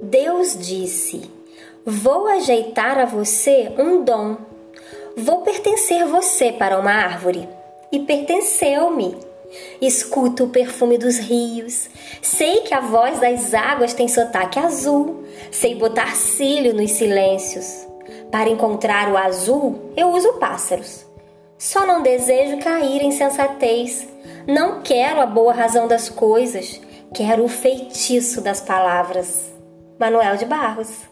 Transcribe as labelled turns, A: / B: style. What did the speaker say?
A: Deus disse: Vou ajeitar a você um dom. Vou pertencer você para uma árvore. E pertenceu-me. Escuto o perfume dos rios. Sei que a voz das águas tem sotaque azul. Sei botar cílio nos silêncios. Para encontrar o azul, eu uso pássaros. Só não desejo cair em sensatez. Não quero a boa razão das coisas. Quero o feitiço das palavras. Manuel de Barros.